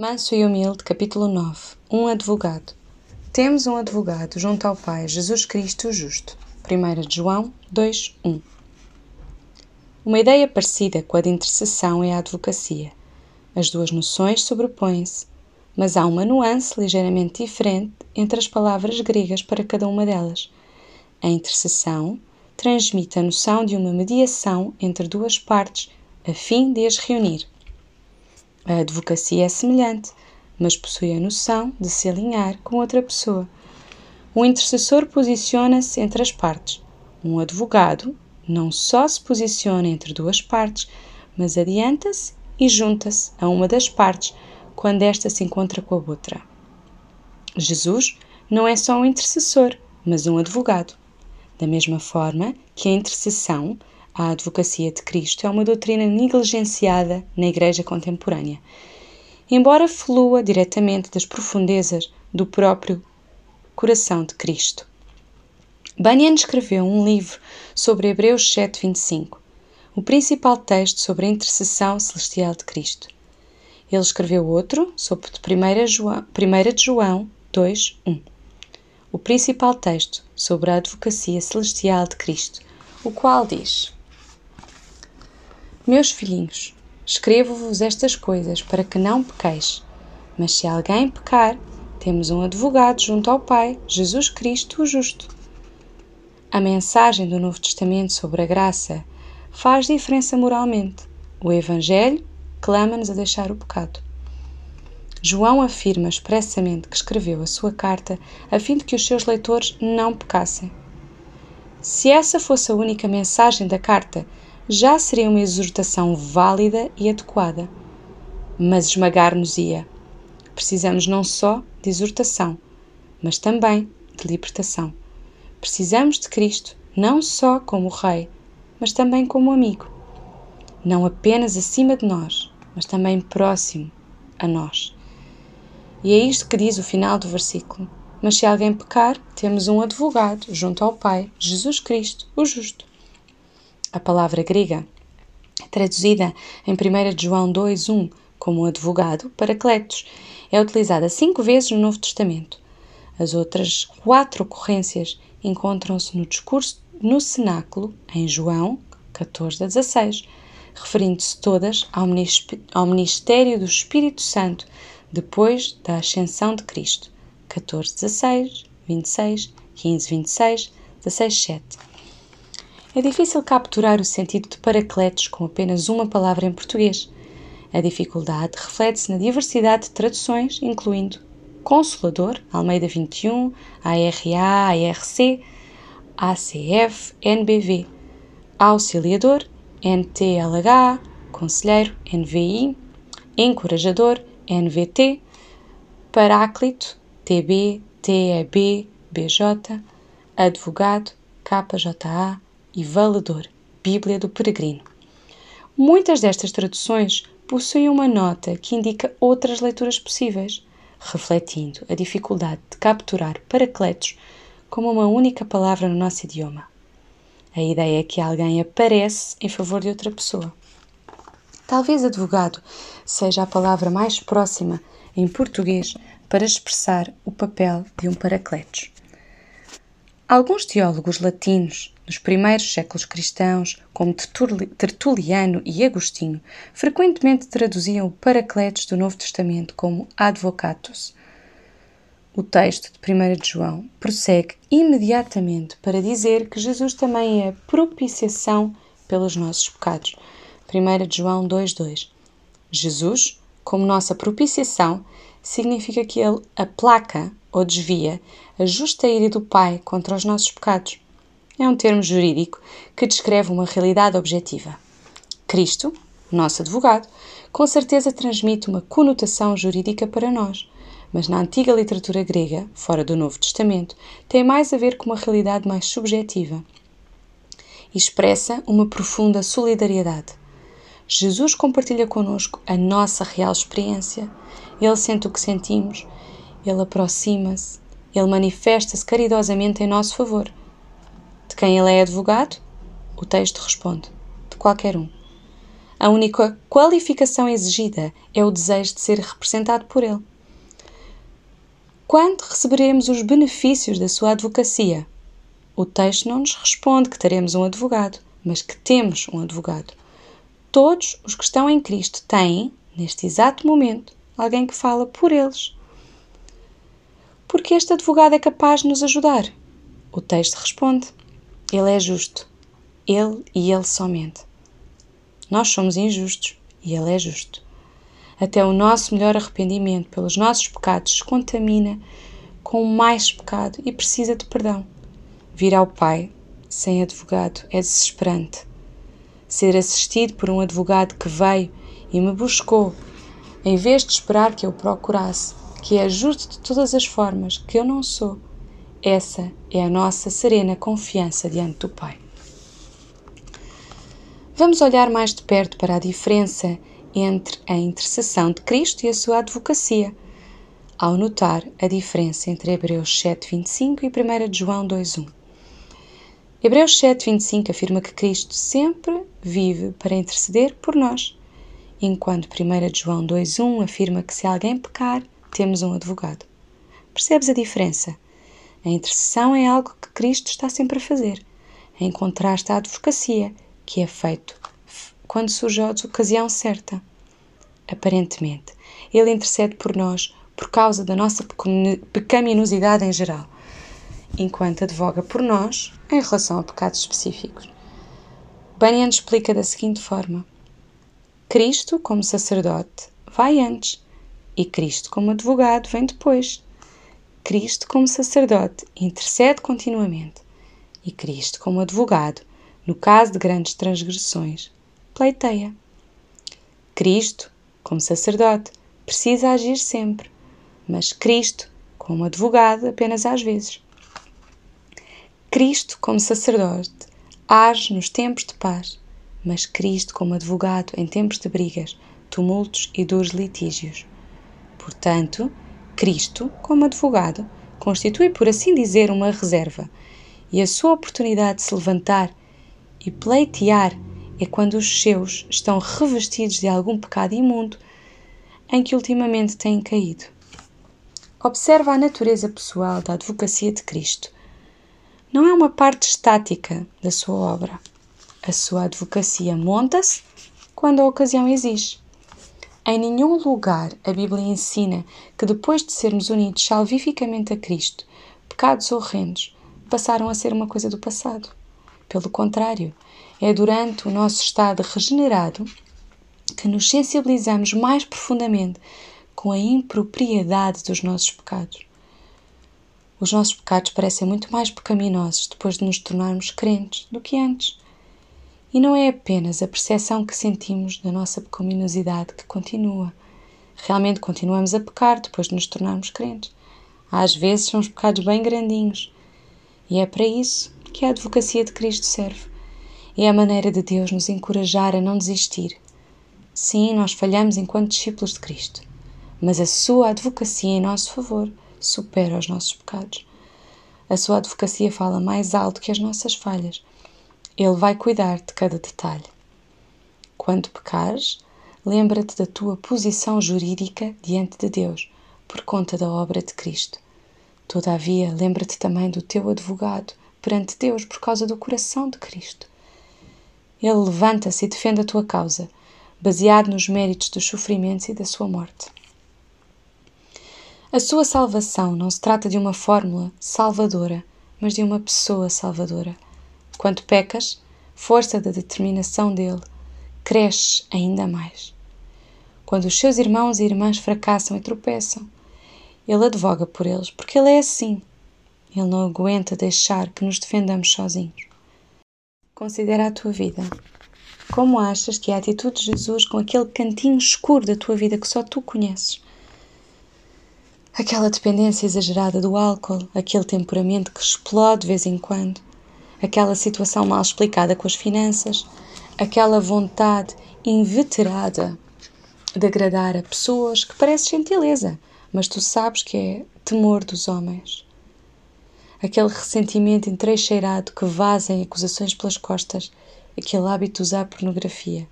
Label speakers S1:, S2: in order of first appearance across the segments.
S1: Manso e humilde, capítulo 9. Um advogado. Temos um advogado junto ao Pai, Jesus Cristo o Justo. 1 de João 2, 1. Uma ideia parecida com a de intercessão é a advocacia. As duas noções sobrepõem-se, mas há uma nuance ligeiramente diferente entre as palavras gregas para cada uma delas. A intercessão transmite a noção de uma mediação entre duas partes a fim de as reunir. A advocacia é semelhante, mas possui a noção de se alinhar com outra pessoa. O intercessor posiciona-se entre as partes. Um advogado não só se posiciona entre duas partes, mas adianta-se e junta-se a uma das partes quando esta se encontra com a outra. Jesus não é só um intercessor, mas um advogado. Da mesma forma que a intercessão a advocacia de Cristo é uma doutrina negligenciada na Igreja contemporânea, embora flua diretamente das profundezas do próprio coração de Cristo. Bunyan escreveu um livro sobre Hebreus 7:25, o principal texto sobre a intercessão celestial de Cristo. Ele escreveu outro sobre 1 João, 1 de João 2:1, o principal texto sobre a advocacia celestial de Cristo, o qual diz: meus filhinhos, escrevo-vos estas coisas para que não pequeis. Mas se alguém pecar, temos um advogado junto ao Pai, Jesus Cristo, o Justo. A mensagem do Novo Testamento sobre a graça faz diferença moralmente. O Evangelho clama-nos a deixar o pecado. João afirma expressamente que escreveu a sua carta a fim de que os seus leitores não pecassem. Se essa fosse a única mensagem da carta, já seria uma exortação válida e adequada. Mas esmagar-nos-ia. Precisamos não só de exortação, mas também de libertação. Precisamos de Cristo não só como Rei, mas também como amigo. Não apenas acima de nós, mas também próximo a nós. E é isto que diz o final do versículo. Mas se alguém pecar, temos um advogado junto ao Pai, Jesus Cristo, o Justo. A palavra grega, traduzida em 1 João 2,1 como advogado, paracletos, é utilizada cinco vezes no Novo Testamento. As outras quatro ocorrências encontram-se no discurso no cenáculo, em João 14 a 16, referindo-se todas ao ministério do Espírito Santo depois da ascensão de Cristo. 14, 16, 26, 15, 26, 16, 7. É difícil capturar o sentido de Paracletos com apenas uma palavra em português. A dificuldade reflete-se na diversidade de traduções, incluindo Consolador, Almeida 21, ARA, ARC, ACF, NBV, Auxiliador, NTLH, Conselheiro, NVI, Encorajador, NVT, Paráclito, TB, TEB, BJ, Advogado, KJA, e valedor, Bíblia do Peregrino. Muitas destas traduções possuem uma nota que indica outras leituras possíveis, refletindo a dificuldade de capturar paracletos como uma única palavra no nosso idioma. A ideia é que alguém aparece em favor de outra pessoa. Talvez advogado seja a palavra mais próxima em português para expressar o papel de um paracletos. Alguns teólogos latinos dos primeiros séculos cristãos, como Tertuliano e Agostinho, frequentemente traduziam o Paracletos do Novo Testamento como advocatus. O texto de 1 de João prossegue imediatamente para dizer que Jesus também é propiciação pelos nossos pecados. 1 de João 2,2 Jesus, como nossa propiciação, significa que ele aplaca ou desvia a justa ira do Pai contra os nossos pecados. É um termo jurídico que descreve uma realidade objetiva. Cristo, nosso advogado, com certeza transmite uma conotação jurídica para nós, mas na antiga literatura grega, fora do Novo Testamento, tem mais a ver com uma realidade mais subjetiva e expressa uma profunda solidariedade. Jesus compartilha conosco a nossa real experiência, ele sente o que sentimos, ele aproxima-se, ele manifesta-se caridosamente em nosso favor. De quem ele é advogado? O texto responde: de qualquer um. A única qualificação exigida é o desejo de ser representado por ele. Quando receberemos os benefícios da sua advocacia? O texto não nos responde que teremos um advogado, mas que temos um advogado. Todos os que estão em Cristo têm, neste exato momento, alguém que fala por eles. Porque este advogado é capaz de nos ajudar? O texto responde: Ele é justo. Ele e ele somente. Nós somos injustos e Ele é justo. Até o nosso melhor arrependimento pelos nossos pecados se contamina com mais pecado e precisa de perdão. Vir ao Pai sem advogado é desesperante. Ser assistido por um advogado que veio e me buscou, em vez de esperar que eu procurasse, que é justo de todas as formas, que eu não sou, essa é a nossa serena confiança diante do Pai. Vamos olhar mais de perto para a diferença entre a intercessão de Cristo e a sua advocacia, ao notar a diferença entre Hebreus 7:25 e 1 João 2:1. Hebreus 7:25 afirma que Cristo sempre vive para interceder por nós, enquanto 1 João 2:1 afirma que se alguém pecar, temos um advogado. Percebes a diferença? A intercessão é algo que Cristo está sempre a fazer, em contraste à advocacia, que é feito quando surge a ocasião certa. Aparentemente, Ele intercede por nós por causa da nossa pecaminosidade em geral, enquanto advoga por nós em relação a pecados específicos. Bunyan explica da seguinte forma: Cristo, como sacerdote, vai antes, e Cristo, como advogado, vem depois. Cristo, como sacerdote, intercede continuamente, e Cristo, como advogado, no caso de grandes transgressões, pleiteia. Cristo, como sacerdote, precisa agir sempre, mas Cristo, como advogado, apenas às vezes. Cristo, como sacerdote, age nos tempos de paz, mas Cristo, como advogado, em tempos de brigas, tumultos e duros litígios. Portanto, Cristo, como advogado, constitui, por assim dizer, uma reserva, e a sua oportunidade de se levantar e pleitear é quando os seus estão revestidos de algum pecado imundo em que ultimamente têm caído. Observa a natureza pessoal da advocacia de Cristo. Não é uma parte estática da sua obra. A sua advocacia monta-se quando a ocasião exige. Em nenhum lugar a Bíblia ensina que depois de sermos unidos salvificamente a Cristo, pecados horrendos passaram a ser uma coisa do passado. Pelo contrário, é durante o nosso estado regenerado que nos sensibilizamos mais profundamente com a impropriedade dos nossos pecados. Os nossos pecados parecem muito mais pecaminosos depois de nos tornarmos crentes do que antes. E não é apenas a percepção que sentimos da nossa pecaminosidade que continua. Realmente continuamos a pecar depois de nos tornarmos crentes. Às vezes são os pecados bem grandinhos. E é para isso que a advocacia de Cristo serve. É a maneira de Deus nos encorajar a não desistir. Sim, nós falhamos enquanto discípulos de Cristo, mas a sua advocacia em nosso favor supera os nossos pecados. A sua advocacia fala mais alto que as nossas falhas. Ele vai cuidar de cada detalhe. Quando pecares, lembra-te da tua posição jurídica diante de Deus, por conta da obra de Cristo. Todavia, lembra-te também do teu advogado perante Deus por causa do coração de Cristo. Ele levanta-se e defende a tua causa, baseado nos méritos dos sofrimentos e da sua morte. A sua salvação não se trata de uma fórmula salvadora, mas de uma pessoa salvadora. Quando pecas, força da determinação dele, cresce ainda mais. Quando os seus irmãos e irmãs fracassam e tropeçam, ele advoga por eles, porque ele é assim. Ele não aguenta deixar que nos defendamos sozinhos. Considera a tua vida. Como achas que é a atitude de Jesus com aquele cantinho escuro da tua vida que só tu conheces? Aquela dependência exagerada do álcool, aquele temperamento que explode de vez em quando, aquela situação mal explicada com as finanças, aquela vontade inveterada de agradar a pessoas que parece gentileza, mas tu sabes que é temor dos homens aquele ressentimento entrecheirado que vaza em acusações pelas costas, aquele hábito de usar pornografia.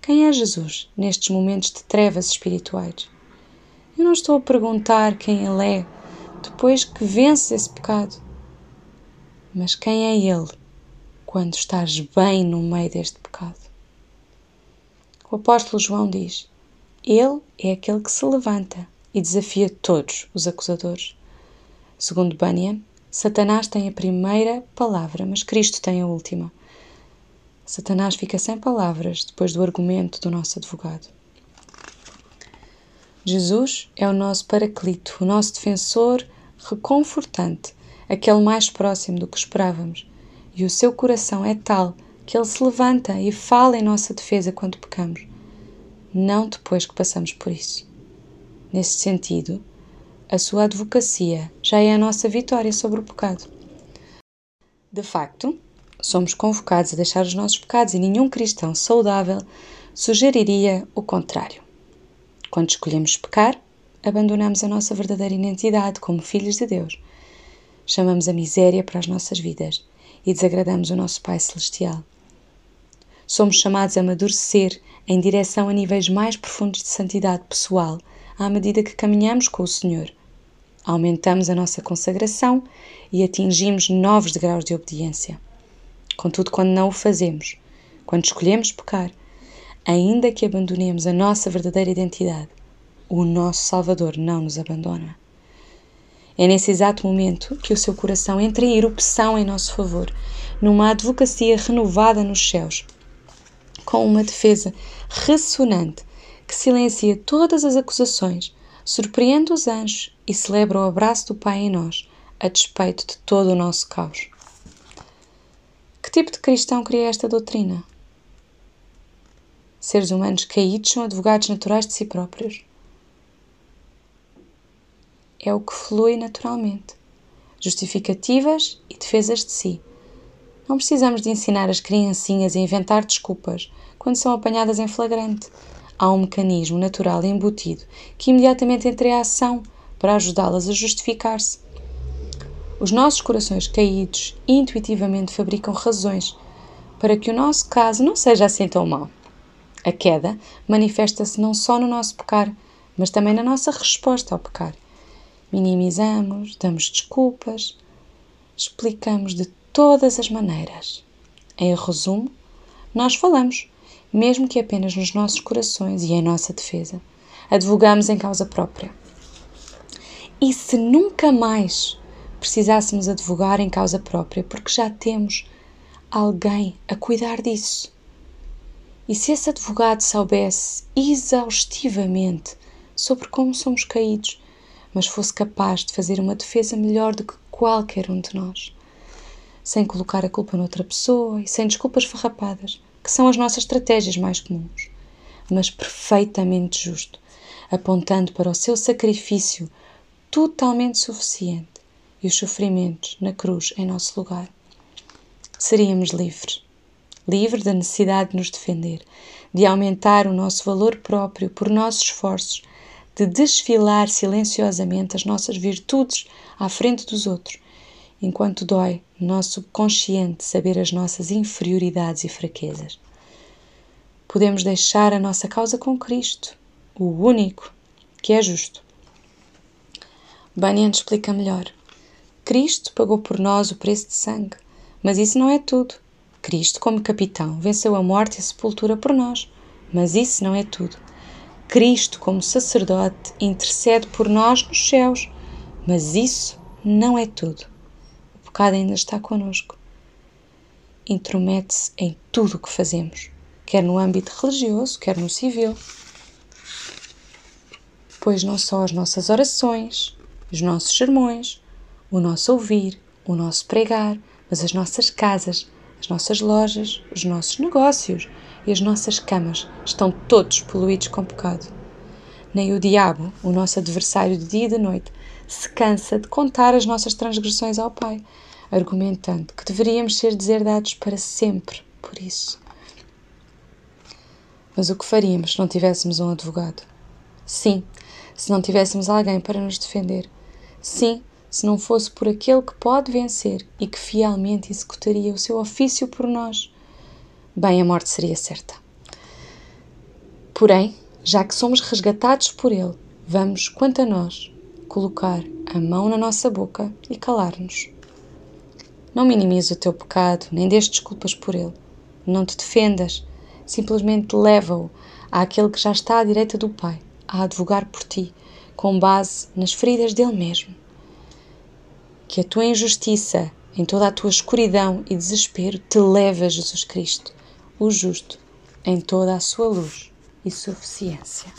S1: Quem é Jesus nestes momentos de trevas espirituais? Eu não estou a perguntar quem Ele é depois que vences esse pecado, mas quem é Ele quando estás bem no meio deste pecado? O apóstolo João diz: Ele é aquele que se levanta e desafia todos os acusadores. Segundo Bunyan, Satanás tem a primeira palavra, mas Cristo tem a última. Satanás fica sem palavras depois do argumento do nosso advogado. Jesus é o nosso paraclito, o nosso defensor reconfortante, aquele mais próximo do que esperávamos, e o seu coração é tal que ele se levanta e fala em nossa defesa quando pecamos, não depois que passamos por isso. Nesse sentido, a sua advocacia já é a nossa vitória sobre o pecado. De facto, somos convocados a deixar os nossos pecados e nenhum cristão saudável sugeriria o contrário. Quando escolhemos pecar, abandonamos a nossa verdadeira identidade como filhos de Deus. Chamamos a miséria para as nossas vidas e desagradamos o nosso Pai Celestial. Somos chamados a amadurecer em direção a níveis mais profundos de santidade pessoal à medida que caminhamos com o Senhor. Aumentamos a nossa consagração e atingimos novos degraus de obediência. Contudo, quando não o fazemos, quando escolhemos pecar, ainda que abandonemos a nossa verdadeira identidade, o nosso Salvador não nos abandona. É nesse exato momento que o seu coração entra em erupção em nosso favor, numa advocacia renovada nos céus, com uma defesa ressonante que silencia todas as acusações, surpreende os anjos e celebra o abraço do Pai em nós, a despeito de todo o nosso caos. Que tipo de cristão cria esta doutrina? Seres humanos caídos são advogados naturais de si próprios. É o que flui naturalmente. Justificativas e defesas de si. Não precisamos de ensinar as criancinhas a inventar desculpas quando são apanhadas em flagrante há um mecanismo natural embutido que imediatamente entra em ação para ajudá-las a justificar-se. Os nossos corações caídos intuitivamente fabricam razões para que o nosso caso não seja assim tão mau. A queda manifesta-se não só no nosso pecar, mas também na nossa resposta ao pecar. Minimizamos, damos desculpas, explicamos de todas as maneiras. Em resumo, nós falamos, mesmo que apenas nos nossos corações e em nossa defesa. Advogamos em causa própria. E se nunca mais precisássemos advogar em causa própria, porque já temos alguém a cuidar disso? E se esse advogado soubesse exaustivamente sobre como somos caídos, mas fosse capaz de fazer uma defesa melhor do que qualquer um de nós, sem colocar a culpa noutra pessoa e sem desculpas farrapadas, que são as nossas estratégias mais comuns, mas perfeitamente justo, apontando para o seu sacrifício totalmente suficiente e os sofrimentos na cruz em nosso lugar. Seríamos livres, livres da necessidade de nos defender, de aumentar o nosso valor próprio por nossos esforços, de desfilar silenciosamente as nossas virtudes à frente dos outros enquanto dói no nosso subconsciente saber as nossas inferioridades e fraquezas. Podemos deixar a nossa causa com Cristo, o único que é justo. Bunyan explica melhor. Cristo pagou por nós o preço de sangue, mas isso não é tudo. Cristo, como capitão, venceu a morte e a sepultura por nós, mas isso não é tudo. Cristo, como sacerdote, intercede por nós nos céus, mas isso não é tudo pecado ainda está conosco. Intromete-se em tudo o que fazemos, quer no âmbito religioso, quer no civil. Pois não só as nossas orações, os nossos sermões, o nosso ouvir, o nosso pregar, mas as nossas casas, as nossas lojas, os nossos negócios e as nossas camas estão todos poluídos com pecado. Nem o diabo, o nosso adversário de dia e de noite, se cansa de contar as nossas transgressões ao Pai, argumentando que deveríamos ser deserdados para sempre por isso. Mas o que faríamos se não tivéssemos um advogado? Sim, se não tivéssemos alguém para nos defender. Sim, se não fosse por aquele que pode vencer e que fielmente executaria o seu ofício por nós. Bem, a morte seria certa. Porém, já que somos resgatados por Ele, vamos, quanto a nós, colocar a mão na nossa boca e calar-nos. Não minimize o teu pecado, nem dês desculpas por ele. Não te defendas, simplesmente leva-o àquele que já está à direita do Pai, a advogar por ti, com base nas feridas dele mesmo. Que a tua injustiça, em toda a tua escuridão e desespero, te leve a Jesus Cristo, o justo, em toda a sua luz e suficiência.